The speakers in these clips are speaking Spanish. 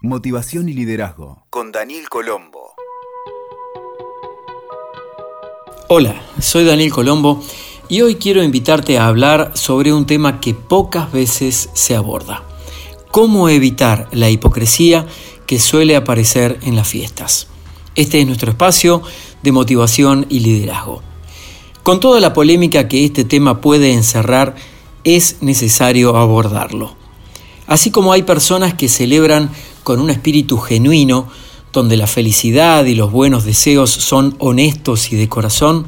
Motivación y liderazgo con Daniel Colombo. Hola, soy Daniel Colombo y hoy quiero invitarte a hablar sobre un tema que pocas veces se aborda. Cómo evitar la hipocresía que suele aparecer en las fiestas. Este es nuestro espacio de motivación y liderazgo. Con toda la polémica que este tema puede encerrar, es necesario abordarlo. Así como hay personas que celebran con un espíritu genuino, donde la felicidad y los buenos deseos son honestos y de corazón,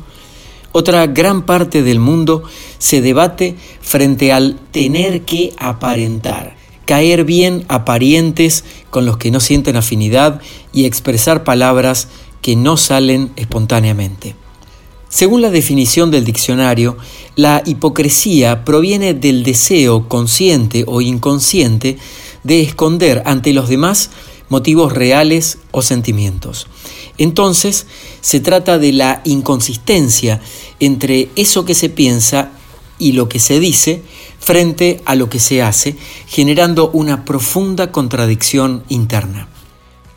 otra gran parte del mundo se debate frente al tener que aparentar, caer bien a parientes con los que no sienten afinidad y expresar palabras que no salen espontáneamente. Según la definición del diccionario, la hipocresía proviene del deseo consciente o inconsciente de esconder ante los demás motivos reales o sentimientos. Entonces, se trata de la inconsistencia entre eso que se piensa y lo que se dice frente a lo que se hace, generando una profunda contradicción interna.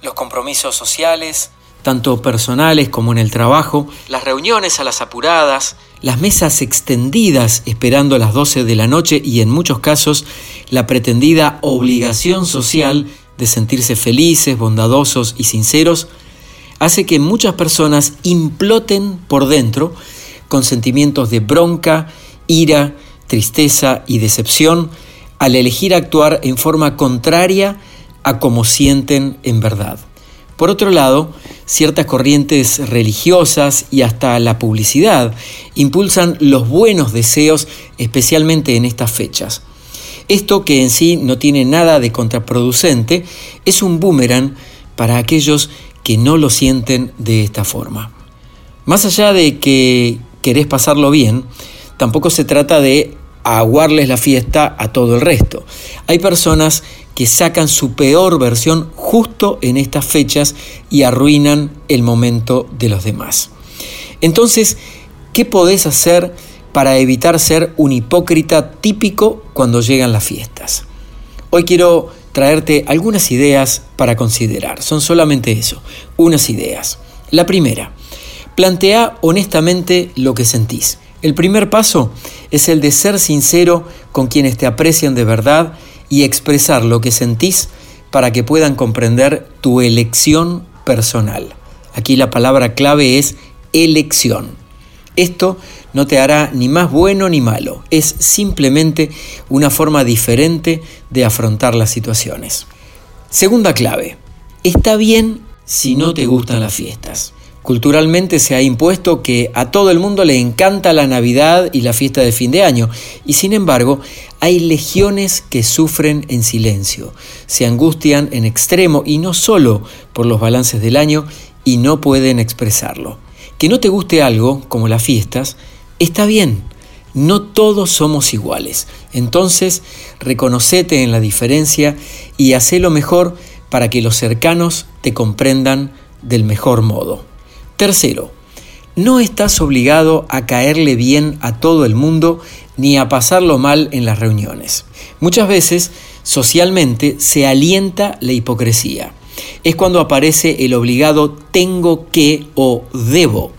Los compromisos sociales, tanto personales como en el trabajo, las reuniones a las apuradas, las mesas extendidas esperando a las 12 de la noche y en muchos casos la pretendida obligación social de sentirse felices, bondadosos y sinceros, hace que muchas personas imploten por dentro con sentimientos de bronca, ira, tristeza y decepción al elegir actuar en forma contraria a como sienten en verdad. Por otro lado, ciertas corrientes religiosas y hasta la publicidad impulsan los buenos deseos, especialmente en estas fechas. Esto, que en sí no tiene nada de contraproducente, es un boomerang para aquellos que no lo sienten de esta forma. Más allá de que querés pasarlo bien, tampoco se trata de aguarles la fiesta a todo el resto. Hay personas que sacan su peor versión justo en estas fechas y arruinan el momento de los demás. Entonces, ¿qué podés hacer para evitar ser un hipócrita típico cuando llegan las fiestas? Hoy quiero traerte algunas ideas para considerar. Son solamente eso, unas ideas. La primera, plantea honestamente lo que sentís. El primer paso es el de ser sincero con quienes te aprecian de verdad y expresar lo que sentís para que puedan comprender tu elección personal. Aquí la palabra clave es elección. Esto no te hará ni más bueno ni malo, es simplemente una forma diferente de afrontar las situaciones. Segunda clave, está bien si no te gustan las fiestas. Culturalmente se ha impuesto que a todo el mundo le encanta la Navidad y la fiesta de fin de año, y sin embargo hay legiones que sufren en silencio, se angustian en extremo y no solo por los balances del año y no pueden expresarlo. Que no te guste algo, como las fiestas, está bien, no todos somos iguales. Entonces, reconocete en la diferencia y haz lo mejor para que los cercanos te comprendan del mejor modo. Tercero, no estás obligado a caerle bien a todo el mundo ni a pasarlo mal en las reuniones. Muchas veces, socialmente, se alienta la hipocresía. Es cuando aparece el obligado tengo que o debo.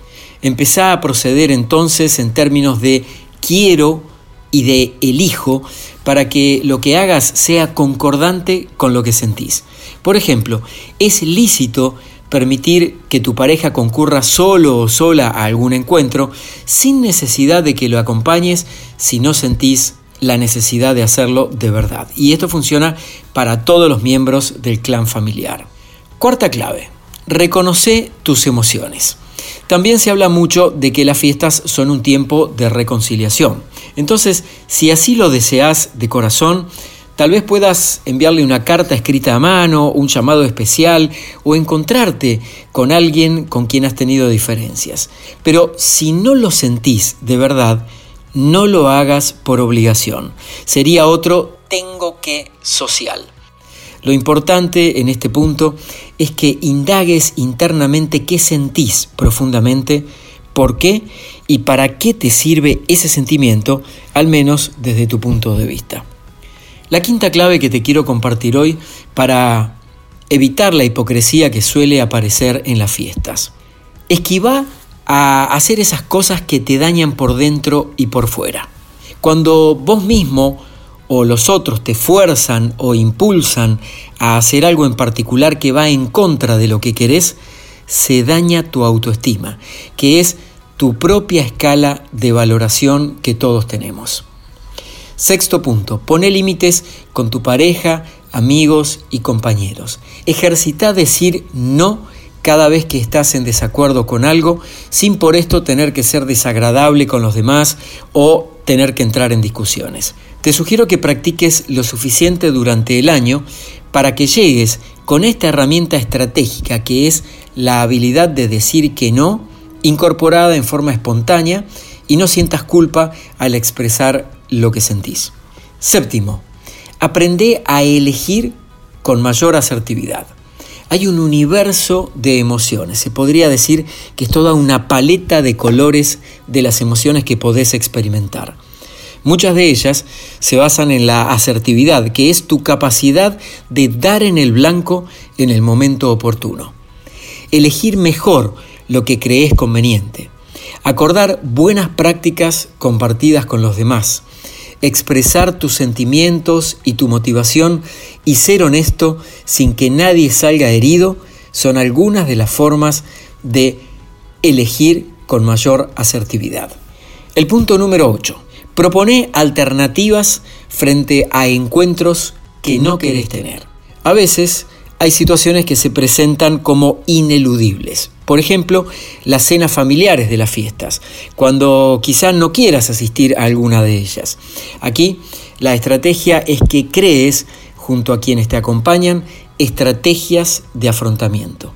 Empezá a proceder entonces en términos de quiero y de elijo para que lo que hagas sea concordante con lo que sentís. Por ejemplo, es lícito permitir que tu pareja concurra solo o sola a algún encuentro sin necesidad de que lo acompañes si no sentís la necesidad de hacerlo de verdad. Y esto funciona para todos los miembros del clan familiar. Cuarta clave, reconoce tus emociones. También se habla mucho de que las fiestas son un tiempo de reconciliación. Entonces, si así lo deseas de corazón, Tal vez puedas enviarle una carta escrita a mano, un llamado especial o encontrarte con alguien con quien has tenido diferencias. Pero si no lo sentís de verdad, no lo hagas por obligación. Sería otro tengo que social. Lo importante en este punto es que indagues internamente qué sentís profundamente, por qué y para qué te sirve ese sentimiento, al menos desde tu punto de vista. La quinta clave que te quiero compartir hoy para evitar la hipocresía que suele aparecer en las fiestas. Esquiva a hacer esas cosas que te dañan por dentro y por fuera. Cuando vos mismo o los otros te fuerzan o impulsan a hacer algo en particular que va en contra de lo que querés, se daña tu autoestima, que es tu propia escala de valoración que todos tenemos. Sexto punto, pone límites con tu pareja, amigos y compañeros. Ejercita decir no cada vez que estás en desacuerdo con algo, sin por esto tener que ser desagradable con los demás o tener que entrar en discusiones. Te sugiero que practiques lo suficiente durante el año para que llegues con esta herramienta estratégica que es la habilidad de decir que no, incorporada en forma espontánea y no sientas culpa al expresar lo que sentís. Séptimo, aprende a elegir con mayor asertividad. Hay un universo de emociones, se podría decir que es toda una paleta de colores de las emociones que podés experimentar. Muchas de ellas se basan en la asertividad, que es tu capacidad de dar en el blanco en el momento oportuno. Elegir mejor lo que crees conveniente. Acordar buenas prácticas compartidas con los demás. Expresar tus sentimientos y tu motivación y ser honesto sin que nadie salga herido son algunas de las formas de elegir con mayor asertividad. El punto número 8 Propone alternativas frente a encuentros que no querés tener. A veces hay situaciones que se presentan como ineludibles. Por ejemplo, las cenas familiares de las fiestas, cuando quizás no quieras asistir a alguna de ellas. Aquí la estrategia es que crees, junto a quienes te acompañan, estrategias de afrontamiento.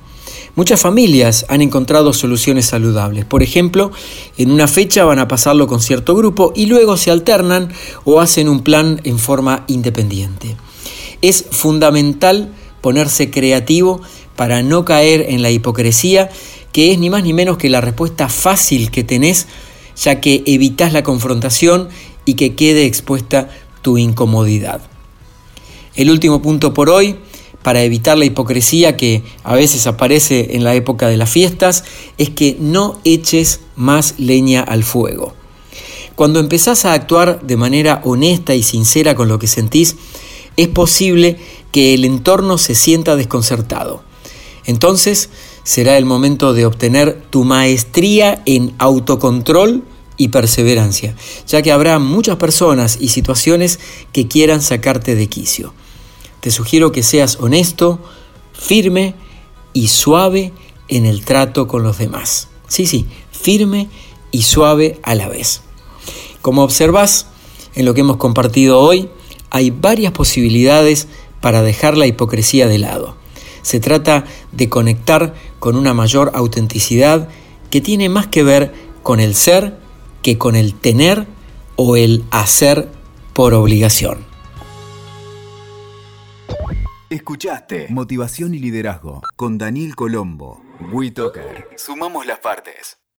Muchas familias han encontrado soluciones saludables. Por ejemplo, en una fecha van a pasarlo con cierto grupo y luego se alternan o hacen un plan en forma independiente. Es fundamental ponerse creativo para no caer en la hipocresía, que es ni más ni menos que la respuesta fácil que tenés, ya que evitas la confrontación y que quede expuesta tu incomodidad. El último punto por hoy para evitar la hipocresía que a veces aparece en la época de las fiestas, es que no eches más leña al fuego. Cuando empezás a actuar de manera honesta y sincera con lo que sentís, es posible que el entorno se sienta desconcertado. Entonces será el momento de obtener tu maestría en autocontrol y perseverancia, ya que habrá muchas personas y situaciones que quieran sacarte de quicio. Te sugiero que seas honesto, firme y suave en el trato con los demás. Sí, sí, firme y suave a la vez. Como observas en lo que hemos compartido hoy, hay varias posibilidades para dejar la hipocresía de lado. Se trata de conectar con una mayor autenticidad que tiene más que ver con el ser que con el tener o el hacer por obligación. Escuchaste Motivación y Liderazgo con Daniel Colombo. WeToker. Sumamos las partes.